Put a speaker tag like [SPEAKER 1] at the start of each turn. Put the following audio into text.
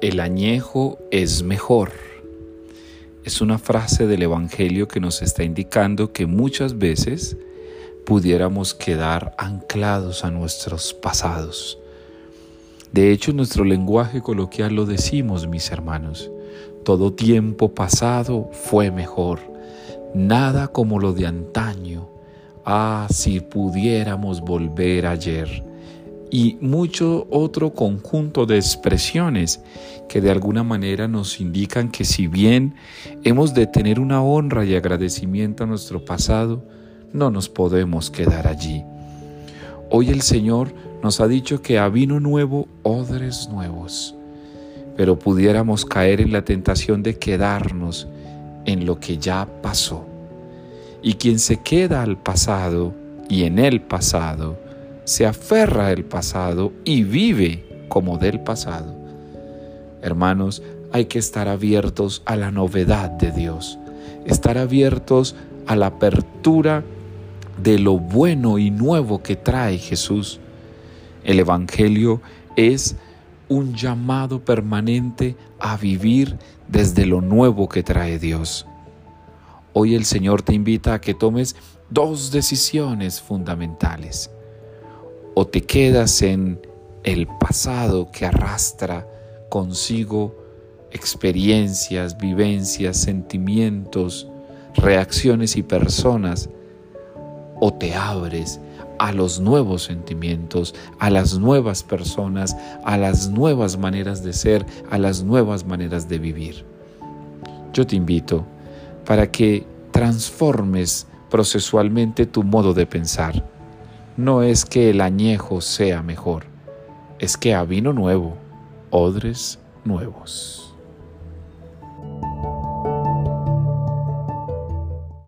[SPEAKER 1] El añejo es mejor. Es una frase del Evangelio que nos está indicando que muchas veces pudiéramos quedar anclados a nuestros pasados. De hecho, en nuestro lenguaje coloquial lo decimos, mis hermanos. Todo tiempo pasado fue mejor. Nada como lo de antaño. Ah, si pudiéramos volver ayer y mucho otro conjunto de expresiones que de alguna manera nos indican que si bien hemos de tener una honra y agradecimiento a nuestro pasado, no nos podemos quedar allí. Hoy el Señor nos ha dicho que a vino nuevo, odres nuevos, pero pudiéramos caer en la tentación de quedarnos en lo que ya pasó. Y quien se queda al pasado y en el pasado, se aferra al pasado y vive como del pasado. Hermanos, hay que estar abiertos a la novedad de Dios, estar abiertos a la apertura de lo bueno y nuevo que trae Jesús. El Evangelio es un llamado permanente a vivir desde lo nuevo que trae Dios. Hoy el Señor te invita a que tomes dos decisiones fundamentales o te quedas en el pasado que arrastra consigo experiencias, vivencias, sentimientos, reacciones y personas, o te abres a los nuevos sentimientos, a las nuevas personas, a las nuevas maneras de ser, a las nuevas maneras de vivir. Yo te invito para que transformes procesualmente tu modo de pensar no es que el añejo sea mejor, es que a vino nuevo, odres nuevos.